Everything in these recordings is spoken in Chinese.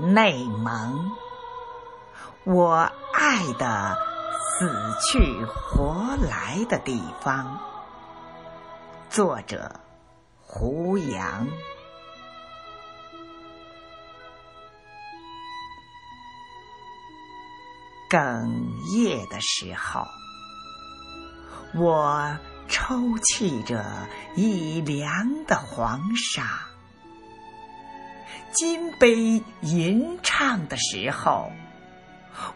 内蒙，我爱的死去活来的地方。作者：胡杨。哽咽的时候，我抽泣着已凉的黄沙。金杯吟唱的时候，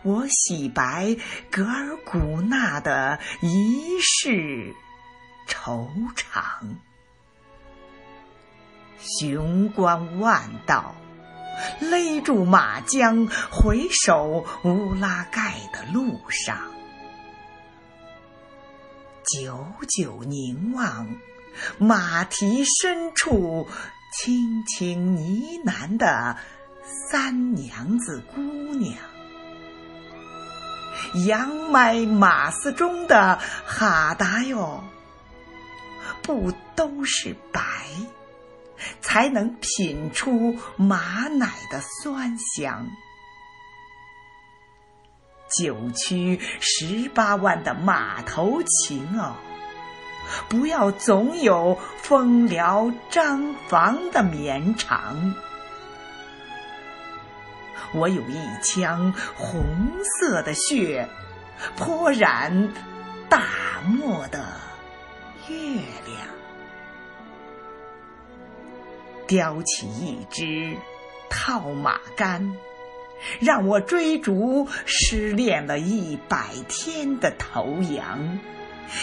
我洗白格尔古纳的一世惆怅。雄关万道，勒住马缰，回首乌拉盖的路上，久久凝望马蹄深处。轻轻呢喃的三娘子姑娘，羊麦马斯中的哈达哟，不都是白，才能品出马奶的酸香？九曲十八弯的马头琴哦。不要总有蜂寮张房的绵长。我有一腔红色的血，泼染大漠的月亮。叼起一支套马杆，让我追逐失恋了一百天的头羊。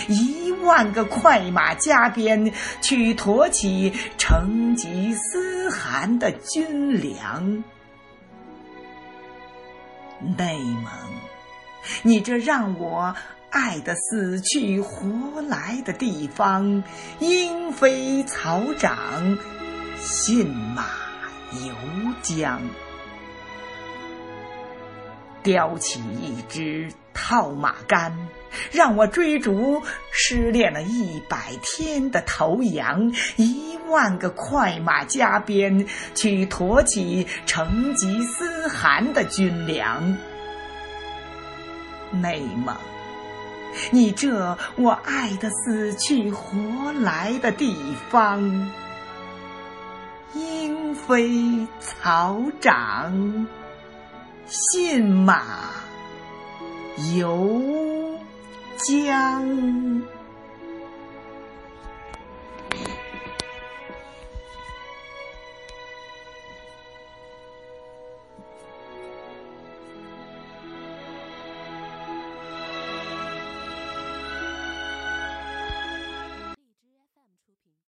一万个快马加鞭，去驮起成吉思汗的军粮。内蒙，你这让我爱的死去活来的地方，莺飞草长，信马由缰。叼起一支套马杆。让我追逐失恋了一百天的头羊，一万个快马加鞭，去驮起成吉思汗的军粮。内蒙，你这我爱的死去活来的地方，莺飞草长，信马由。缰。